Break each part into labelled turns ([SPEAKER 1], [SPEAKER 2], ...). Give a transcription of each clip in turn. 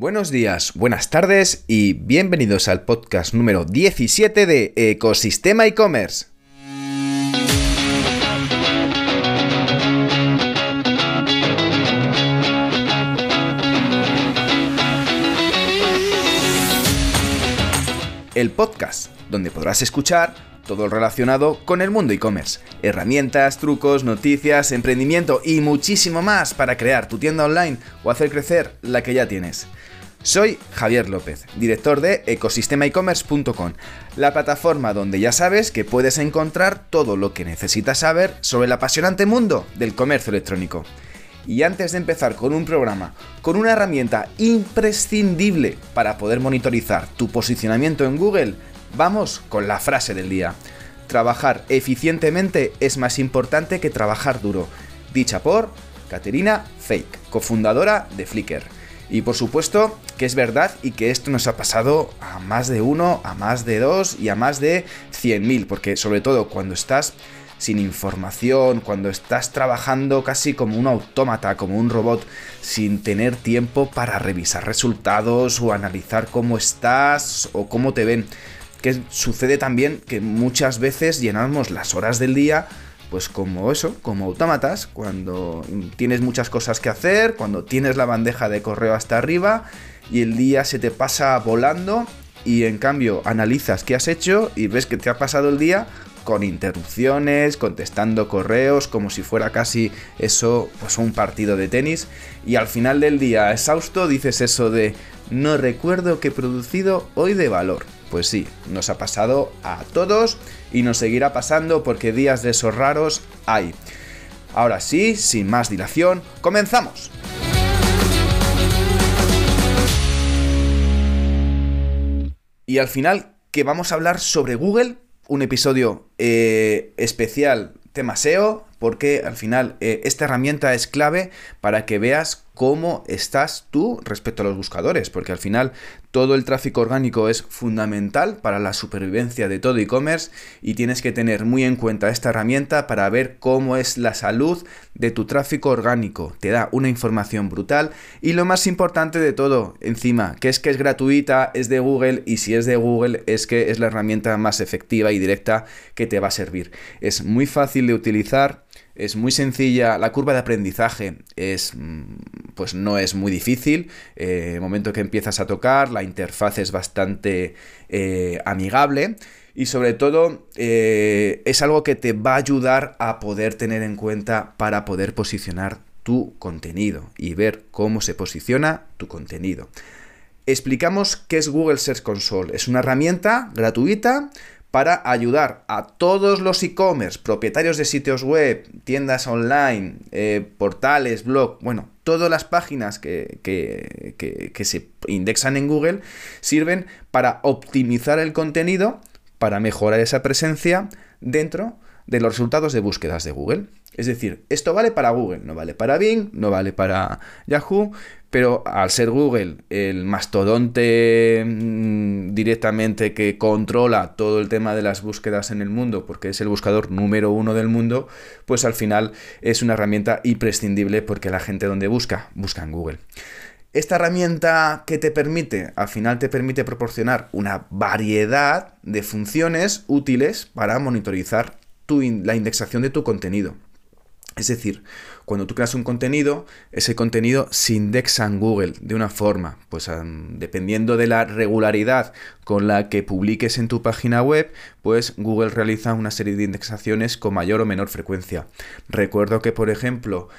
[SPEAKER 1] Buenos días, buenas tardes y bienvenidos al podcast número 17 de Ecosistema e-commerce. El podcast donde podrás escuchar todo relacionado con el mundo e-commerce. Herramientas, trucos, noticias, emprendimiento y muchísimo más para crear tu tienda online o hacer crecer la que ya tienes. Soy Javier López, director de ecosistemaecommerce.com, la plataforma donde ya sabes que puedes encontrar todo lo que necesitas saber sobre el apasionante mundo del comercio electrónico. Y antes de empezar con un programa, con una herramienta imprescindible para poder monitorizar tu posicionamiento en Google, vamos con la frase del día. Trabajar eficientemente es más importante que trabajar duro. Dicha por Caterina Fake, cofundadora de Flickr. Y por supuesto que es verdad y que esto nos ha pasado a más de uno, a más de dos y a más de 100.000, porque sobre todo cuando estás sin información, cuando estás trabajando casi como un autómata, como un robot, sin tener tiempo para revisar resultados o analizar cómo estás o cómo te ven. Que sucede también que muchas veces llenamos las horas del día pues como eso, como autómatas, cuando tienes muchas cosas que hacer, cuando tienes la bandeja de correo hasta arriba y el día se te pasa volando y en cambio analizas qué has hecho y ves que te ha pasado el día con interrupciones, contestando correos, como si fuera casi eso, pues un partido de tenis. Y al final del día, exhausto, dices eso de no recuerdo que he producido hoy de valor. Pues sí, nos ha pasado a todos y nos seguirá pasando porque días de esos raros hay. Ahora sí, sin más dilación, comenzamos. Y al final, que vamos a hablar sobre Google, un episodio eh, especial tema SEO, porque al final eh, esta herramienta es clave para que veas cómo estás tú respecto a los buscadores, porque al final todo el tráfico orgánico es fundamental para la supervivencia de todo e-commerce y tienes que tener muy en cuenta esta herramienta para ver cómo es la salud de tu tráfico orgánico. Te da una información brutal y lo más importante de todo, encima, que es que es gratuita, es de Google y si es de Google es que es la herramienta más efectiva y directa que te va a servir. Es muy fácil de utilizar es muy sencilla, la curva de aprendizaje es, mm, pues no es muy difícil, eh, el momento que empiezas a tocar, la interfaz es bastante eh, amigable y sobre todo eh, es algo que te va a ayudar a poder tener en cuenta para poder posicionar tu contenido y ver cómo se posiciona tu contenido. Explicamos qué es Google Search Console. Es una herramienta gratuita para ayudar a todos los e-commerce, propietarios de sitios web, tiendas online, eh, portales, blog, bueno, todas las páginas que, que, se indexan en Google sirven para optimizar el contenido, para mejorar esa presencia dentro de los resultados de búsquedas de Google. Es decir, esto vale para Google, no vale para Bing, no vale para Yahoo, pero al ser Google el mastodonte mm, directamente que controla todo el tema de las búsquedas en el mundo, porque es el buscador número uno del mundo, pues al final es una herramienta imprescindible porque la gente donde busca, busca en Google. Esta herramienta que te permite, al final te permite proporcionar una variedad de funciones útiles para monitorizar la indexación de tu contenido. Es decir, cuando tú creas un contenido, ese contenido se indexa en Google de una forma, pues dependiendo de la regularidad con la que publiques en tu página web, pues Google realiza una serie de indexaciones con mayor o menor frecuencia. Recuerdo que, por ejemplo,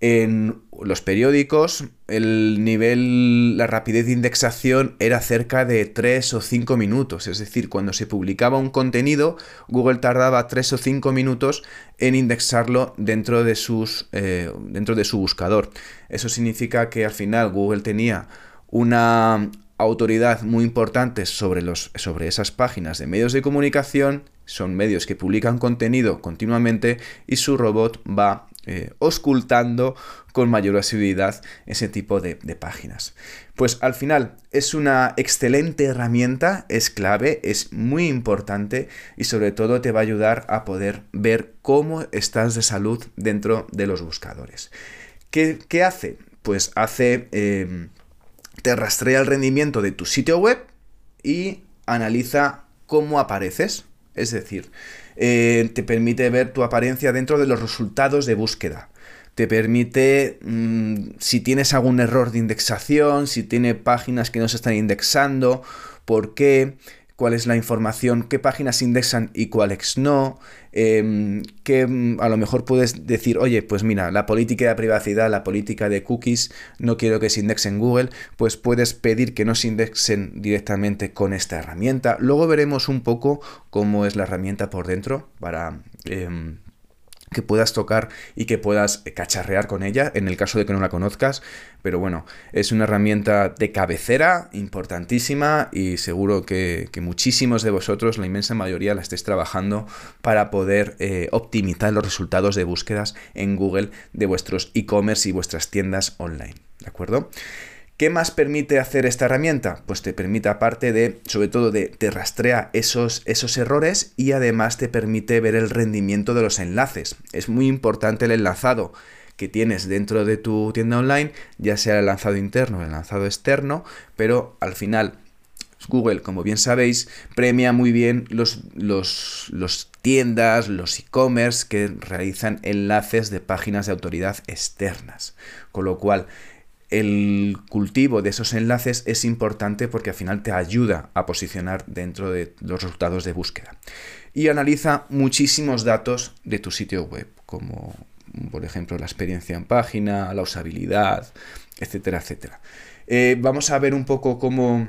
[SPEAKER 1] en los periódicos, el nivel, la rapidez de indexación era cerca de 3 o 5 minutos. Es decir, cuando se publicaba un contenido, Google tardaba 3 o 5 minutos en indexarlo dentro de, sus, eh, dentro de su buscador. Eso significa que al final Google tenía una autoridad muy importante sobre, los, sobre esas páginas de medios de comunicación. Son medios que publican contenido continuamente y su robot va eh, oscultando con mayor asiduidad ese tipo de, páginas. Pues al final es una excelente herramienta, es clave, es muy importante y sobre todo te va a ayudar a poder ver cómo estás de salud dentro de los buscadores. ¿Qué, hace? Pues hace... Em, te rastrea el rendimiento de tu sitio web y analiza cómo apareces. Es decir, eh, te permite ver tu apariencia dentro de los resultados de búsqueda. Te permite, mm, si tienes algún error de indexación, si tiene páginas que no se están indexando, por qué, cuál es la información, qué páginas indexan y cuáles no, em, que mm, a lo mejor puedes decir, oye, pues mira, la política de privacidad, la política de cookies, no quiero que se indexen en Google, pues puedes pedir que no se indexen directamente con esta herramienta. Luego veremos un poco cómo es la herramienta por dentro para... Em, que puedas tocar y que puedas cacharrear con ella, en el caso de que no la conozcas. Pero bueno, es una herramienta de cabecera importantísima y seguro que, muchísimos de vosotros, la inmensa mayoría, la estéis trabajando para poder eh, optimizar los resultados de búsquedas en Google de vuestros e-commerce y vuestras tiendas online. ¿De acuerdo? ¿Qué más permite hacer esta herramienta? Pues te permite, aparte de, sobre todo, de, te rastrea esos, esos errores y además te permite ver el rendimiento de los enlaces. Es muy importante el enlazado que tienes dentro de tu tienda online, ya sea el lanzado interno o el lanzado externo, pero al final Google, como bien sabéis, premia muy bien los, los, los tiendas, los e-commerce que realizan enlaces de páginas de autoridad externas. Con lo cual, el cultivo de esos enlaces es importante porque al final te ayuda a posicionar dentro de los resultados de búsqueda. Y analiza muchísimos datos de tu sitio web, como por ejemplo la experiencia en página, la usabilidad, etcétera, etcétera. Eh, vamos a ver un poco cómo,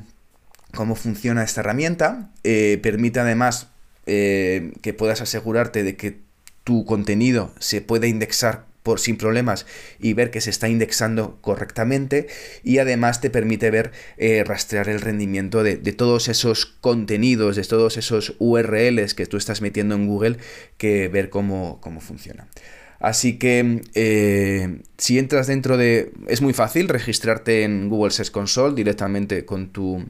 [SPEAKER 1] cómo funciona esta herramienta. Eh, permite además eh, que puedas asegurarte de que tu contenido se pueda indexar por, sin problemas y ver que se está indexando correctamente y además te permite ver, eh, rastrear el rendimiento de, todos esos contenidos, de todos esos URLs que tú estás metiendo en Google, que ver cómo, cómo funciona. Así que eh, si entras dentro de... Es muy fácil registrarte en Google Search Console directamente con tu,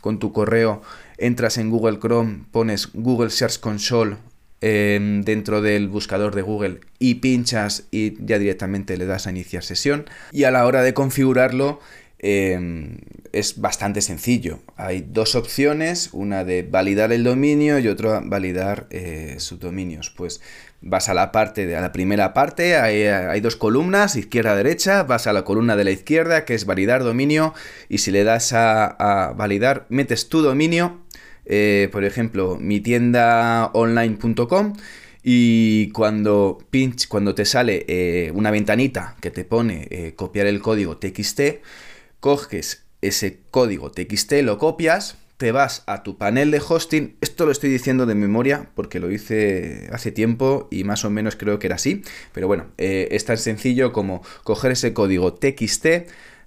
[SPEAKER 1] con tu correo. Entras en Google Chrome, pones Google Search Console Em, dentro del buscador de Google y pinchas y ya directamente le das a iniciar sesión. Y a la hora de configurarlo em, es bastante sencillo. Hay dos opciones, una de validar el dominio y otra validar eh, subdominios. Pues vas a la parte de a la primera parte, hay, dos columnas, izquierda derecha, vas a la columna de la izquierda que es validar dominio y si le das a, a validar metes tu dominio eh, por ejemplo, mi tienda online.com y cuando pinch, cuando te sale eh, una ventanita que te pone eh, copiar el código TXT, coges ese código TXT, lo copias, te vas a tu panel de hosting. Esto lo estoy diciendo de memoria porque lo hice hace tiempo y más o menos creo que era así. Pero bueno, es tan sencillo como coger ese código TXT,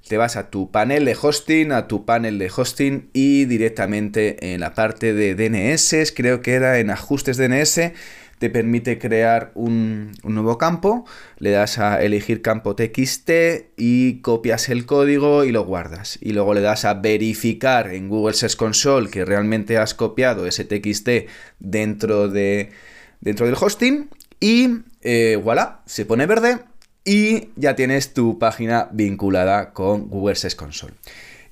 [SPEAKER 1] te vas a tu panel de hosting, a tu panel de hosting y directamente en la parte de DNS, creo que era en ajustes DNS, te permite crear un, nuevo campo, le das a elegir campo TXT y copias el código y lo guardas. Y luego le das a verificar en Google Search Console que realmente has copiado ese TXT dentro, de, dentro del hosting y eh, voilà, se pone verde y ya tienes tu página vinculada con Google Search Console.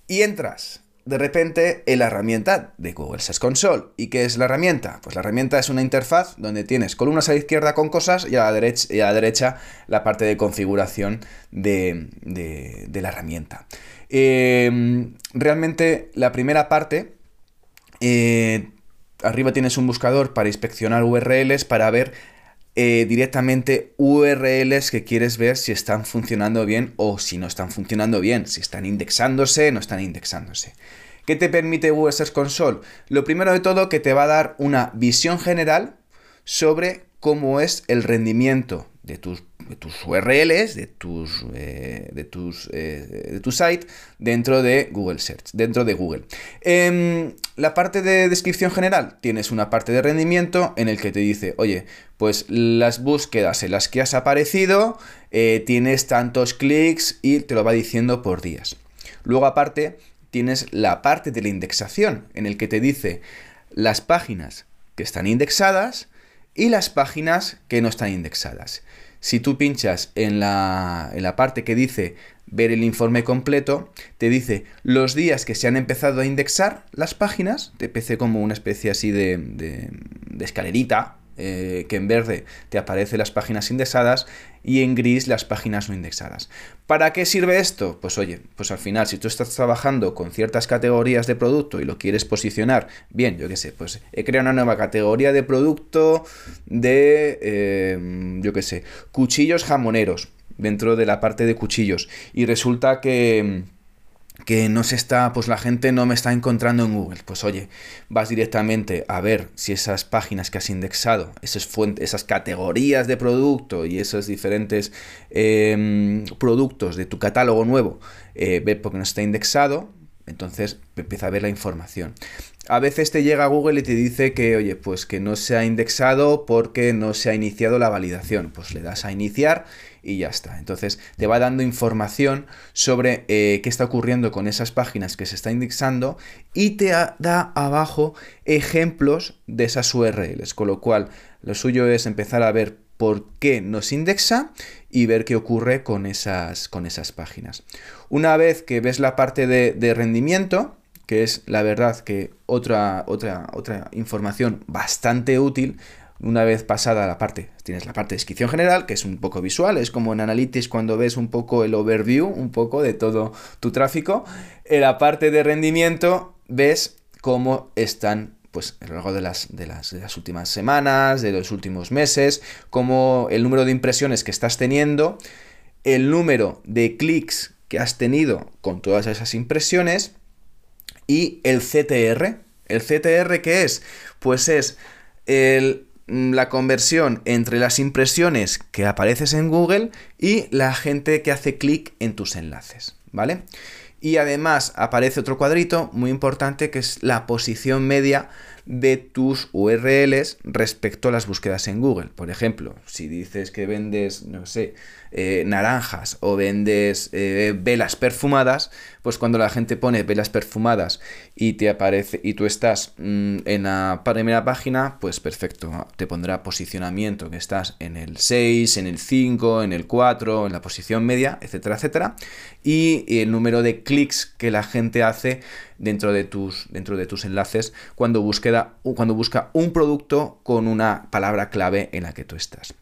[SPEAKER 1] Y entras de repente en la herramienta de Google Search Console. ¿Y qué es la herramienta? Pues la herramienta es una interfaz donde tienes columnas a la izquierda con cosas y a la derecha, la, parte de configuración de, la herramienta. Em, realmente la primera parte, eh, arriba tienes un buscador para inspeccionar URLs, para ver eh, directamente URLs que quieres ver si están funcionando bien o si no están funcionando bien, si están indexándose, no están indexándose. ¿Qué te permite Google Console? Lo primero de todo que te va a dar una visión general sobre cómo es el rendimiento de tus, tus URLs, de tus, eh, de, tus, eh, de tu site dentro de Google Search, dentro de Google. Em, la parte de descripción general, tienes una parte de rendimiento en el que te dice, oye, pues las búsquedas en las que has aparecido, eh, tienes tantos clics y te lo va diciendo por días. Luego aparte, tienes la parte de la indexación, en el que te dice las páginas que están indexadas y las páginas que no están indexadas. Si tú pinchas en la, en la parte que dice ver el informe completo, te dice los días que se han empezado a indexar las páginas, te pese como una especie así de, de, escalerita, eh, que en verde te aparecen las páginas indexadas y en gris las páginas no indexadas. ¿Para qué sirve esto? Pues oye, pues al final si tú estás trabajando con ciertas categorías de producto y lo quieres posicionar, bien, yo qué sé, pues he creado una nueva categoría de producto de, eh, yo qué sé, cuchillos jamoneros dentro de la parte de cuchillos. Y resulta que que no se está, pues la gente no me está encontrando en Google. Pues oye, vas directamente a ver si esas páginas que has indexado, esas fuentes, esas categorías de producto y esos diferentes em, productos de tu catálogo nuevo, eh, ver por qué no está indexado, entonces empieza a ver la información. A veces te llega a Google y te dice que, oye, pues que no se ha indexado porque no se ha iniciado la validación. Pues le das a iniciar y ya está. Entonces te va dando información sobre eh, qué está ocurriendo con esas páginas que se está indexando y te da abajo ejemplos de esas URLs, con lo cual lo suyo es empezar a ver por qué nos indexa y ver qué ocurre con esas, con esas páginas. Una vez que ves la parte de, de rendimiento, que es la verdad que otra, otra, otra información bastante útil, una vez pasada la parte, tienes la parte de descripción general, que es un poco visual, es como en Analytics cuando ves un poco el overview, un poco de todo tu tráfico. En la parte de rendimiento ves cómo están pues a lo largo de las, de las, de las últimas semanas, de los últimos meses, cómo el número de impresiones que estás teniendo, el número de clics que has tenido con todas esas impresiones y el CTR. ¿El CTR qué es? Pues es el Mm, la conversión entre las impresiones que apareces en Google y la gente que hace clic en tus enlaces, ¿vale? Y además aparece otro cuadrito muy importante que es la posición media de tus URLs respecto a las búsquedas en Google. Por ejemplo, si dices que vendes, no sé, eh, naranjas o vendes eh, velas perfumadas, pues cuando la gente pone velas perfumadas y te aparece y tú estás mm, en la primera página, pues perfecto, te pondrá posicionamiento que estás en el 6, en el 5, en el 4, en la posición media, etcétera, etcétera, y el número de clics que la gente hace dentro de tus, dentro de tus enlaces cuando, búsqueda, cuando busca un producto con una palabra clave en la que tú estás.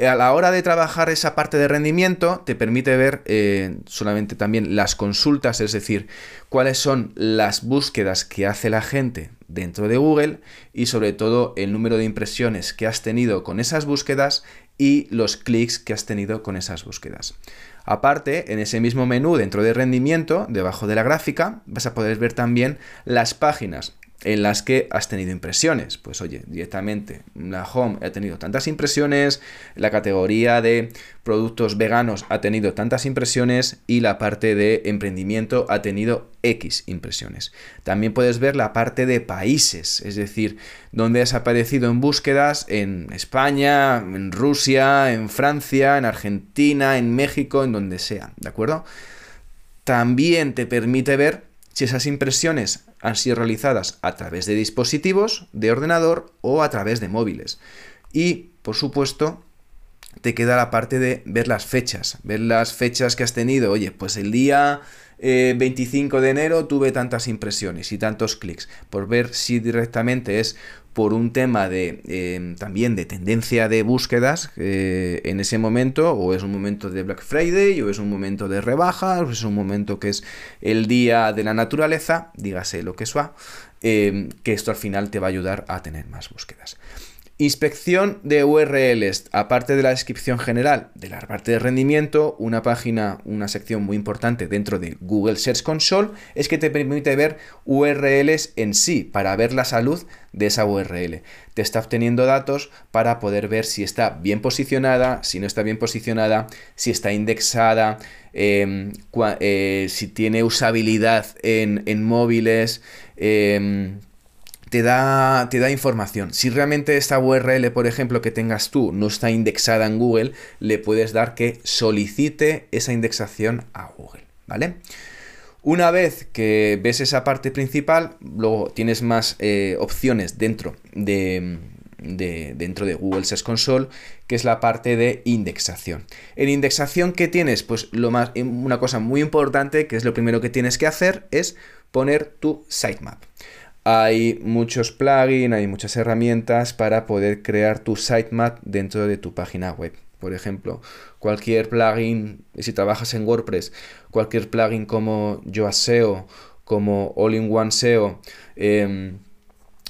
[SPEAKER 1] A la hora de trabajar esa parte de rendimiento, te permite ver eh, solamente también las consultas, es decir, cuáles son las búsquedas que hace la gente dentro de Google y sobre todo el número de impresiones que has tenido con esas búsquedas y los clics que has tenido con esas búsquedas. Aparte, en ese mismo menú dentro de rendimiento, debajo de la gráfica, vas a poder ver también las páginas en las que has tenido impresiones. Pues oye, directamente la home ha tenido tantas impresiones, la categoría de productos veganos ha tenido tantas impresiones y la parte de emprendimiento ha tenido X impresiones. También puedes ver la parte de países, es decir, donde has aparecido en búsquedas en España, en Rusia, en Francia, en Argentina, en México, en donde sea, ¿de acuerdo? También te permite ver si esas impresiones han sido realizadas a través de dispositivos, de ordenador o a través de móviles. Y, por supuesto, te queda la parte de ver las fechas, ver las fechas que has tenido. Oye, pues el día 25 eh, de enero tuve tantas impresiones y tantos clics, por ver si directamente es por un tema de em, también de tendencia de búsquedas eh, en ese momento, o es un momento de Black Friday, o es un momento de rebaja, o es un momento que es el día de la naturaleza, dígase lo que sea, em, que esto al final te va a ayudar a tener más búsquedas. Inspección de URLs, aparte de la descripción general de la parte de rendimiento, una página, una sección muy importante dentro de Google Search Console es que te permite ver URLs en sí, para ver la salud de esa URL. Te está obteniendo datos para poder ver si está bien posicionada, si no está bien posicionada, si está indexada, em, eh, si tiene usabilidad en, móviles. Em, te da, te da información. Si realmente esta URL, por ejemplo, que tengas tú no está indexada en Google, le puedes dar que solicite esa indexación a Google, ¿vale? Una vez que ves esa parte principal, luego tienes más eh, opciones dentro de, de, dentro de Google Search Console, que es la parte de indexación. En indexación, ¿qué tienes? Pues lo más, una cosa muy importante, que es lo primero que tienes que hacer, es poner tu sitemap. Hay muchos plugins, hay muchas herramientas para poder crear tu sitemap dentro de tu página web. Por ejemplo, cualquier plugin, si trabajas en WordPress, cualquier plugin como Yoaseo, como All-in-One SEO, em,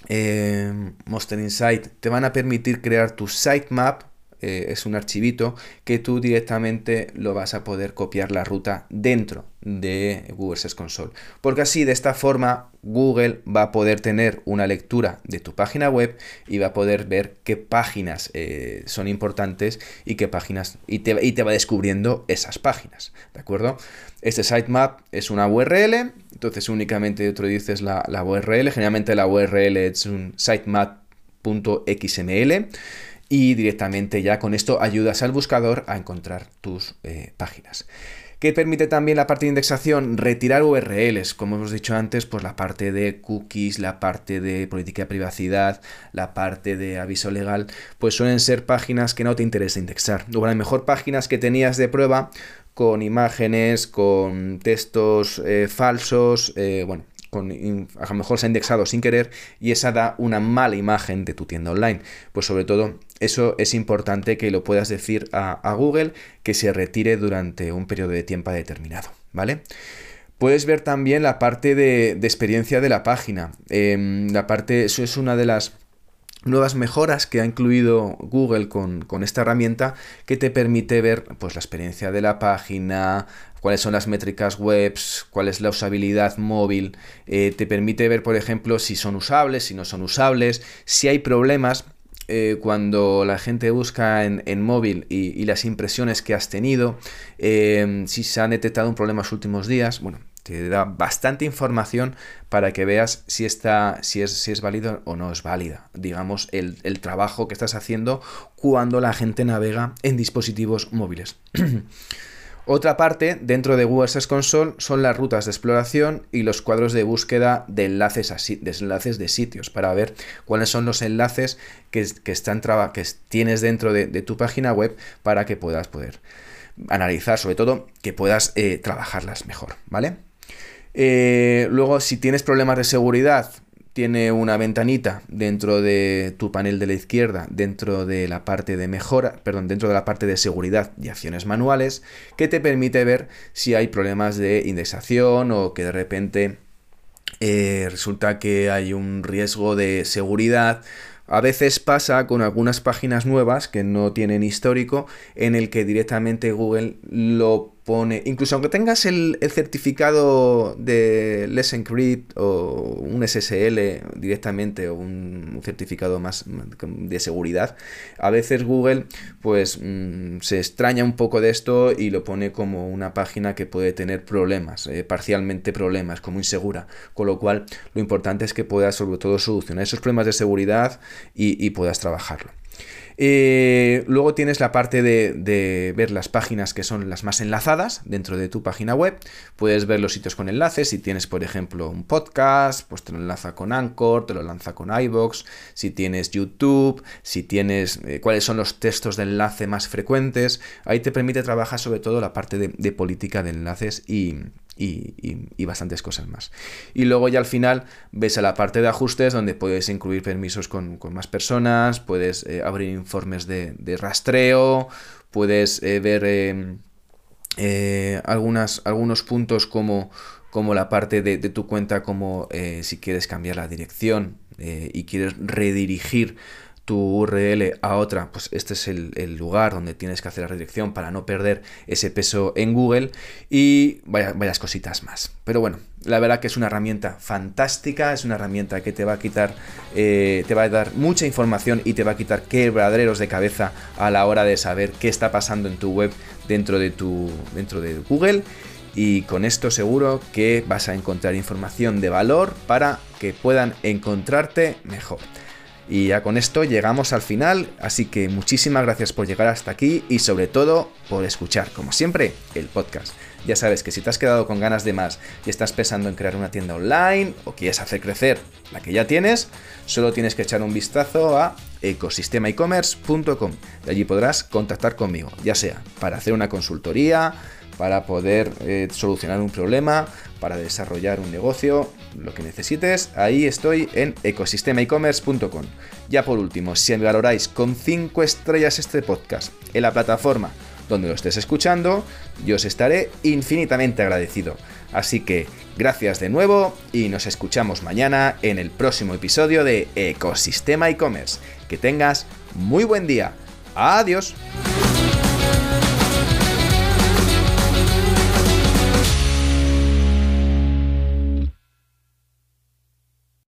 [SPEAKER 1] em, Monster Insight, te van a permitir crear tu sitemap eh, es un archivito que tú directamente lo vas a poder copiar la ruta dentro de Google Search Console. Porque así, de esta forma, Google va a poder tener una lectura de tu página web y va a poder ver qué páginas eh, son importantes y qué páginas, y te, y te, va descubriendo esas páginas, ¿de acuerdo? Este sitemap es una URL, entonces únicamente tú dices la, la URL, generalmente la URL es un sitemap.xml y directamente ya con esto ayudas al buscador a encontrar tus eh, páginas. ¿Qué permite también la parte de indexación? Retirar URLs, como hemos dicho antes, pues la parte de cookies, la parte de política de privacidad, la parte de aviso legal, pues suelen ser páginas que no te interesa indexar. O a lo mejor páginas que tenías de prueba con imágenes, con textos eh, falsos, eh, bueno, a lo mejor se ha indexado sin querer y esa da una mala imagen de tu tienda online. Pues sobre todo eso es importante que lo puedas decir a, Google que se retire durante un periodo de tiempo determinado, ¿vale? Puedes ver también la parte de, experiencia de la página. Em, la parte, eso es una de las nuevas mejoras que ha incluido Google con, esta herramienta que te permite ver pues, la experiencia de la página, cuáles son las métricas webs, cuál es la usabilidad móvil, eh, te permite ver, por ejemplo, si son usables, si no son usables, si hay problemas. Eh, cuando la gente busca en, móvil y, las impresiones que has tenido, eh, si se han detectado un problema en los últimos días, bueno, te da bastante información para que veas si, está, si, es, si es válido o no es válida, digamos, el, el trabajo que estás haciendo cuando la gente navega en dispositivos móviles. Otra parte dentro de Google Search Console son las rutas de exploración y los cuadros de búsqueda de enlaces, a, de, enlaces de sitios para ver cuáles son los enlaces que, están que tienes dentro de, tu página web para que puedas poder analizar, sobre todo que puedas eh, trabajarlas mejor, ¿vale? Eh, luego, si tienes problemas de seguridad, tiene una ventanita dentro de tu panel de la izquierda, dentro de la parte de mejora, perdón, dentro de la parte de seguridad y acciones manuales, que te permite ver si hay problemas de indexación o que de repente eh, resulta que hay un riesgo de seguridad. A veces pasa con algunas páginas nuevas que no tienen histórico en el que directamente Google lo incluso aunque tengas el, certificado de Let's Encrypt o un SSL directamente o un, certificado más de seguridad, a veces Google pues mm, se extraña un poco de esto y lo pone como una página que puede tener problemas, eh, parcialmente problemas, como insegura, con lo cual lo importante es que puedas sobre todo solucionar esos problemas de seguridad y puedas trabajarlo. Eh, luego tienes la parte de, ver las páginas que son las más enlazadas dentro de tu página web. Puedes ver los sitios con enlaces. Si tienes, por ejemplo, un podcast, pues te lo enlaza con Anchor, te lo lanza con iBox. Si tienes YouTube, si tienes eh, cuáles son los textos de enlace más frecuentes. Ahí te permite trabajar sobre todo la parte de política de enlaces y, y, bastantes cosas más. Y luego ya al final ves a la parte de ajustes donde puedes incluir permisos con, más personas, puedes eh, abrir informes de, rastreo, puedes eh, ver em, eh, algunas, algunos puntos como, como la parte de tu cuenta, como si quieres cambiar la dirección y quieres redirigir tu URL a otra, pues este es el, lugar donde tienes que hacer la redirección para no perder ese peso en Google y vayas, cositas más. Pero bueno, la verdad que es una herramienta fantástica, es una herramienta que te va a quitar, eh, te va a dar mucha información y te va a quitar quebraderos de cabeza a la hora de saber qué está pasando en tu web dentro de, tu, dentro de Google. Y con esto seguro que vas a encontrar información de valor para que puedan encontrarte mejor. Y ya con esto llegamos al final, así que muchísimas gracias por llegar hasta aquí y sobre todo por escuchar, como siempre, el podcast. Ya sabes que si te has quedado con ganas de más y estás pensando en crear una tienda online o quieres hacer crecer la que ya tienes, solo tienes que echar un vistazo a ecosistemaecommerce.com. De allí podrás contactar conmigo, ya sea para hacer una consultoría, para poder eh, solucionar un problema, para desarrollar un negocio, lo que necesites, ahí estoy en ecosistemaecommerce.com. Ya por último, si valoráis con 5 estrellas este podcast en la plataforma donde lo estés escuchando, yo os estaré infinitamente agradecido. Así que gracias de nuevo y nos escuchamos mañana en el próximo episodio de Ecosistema e-commerce. Que tengas muy buen día. Adiós.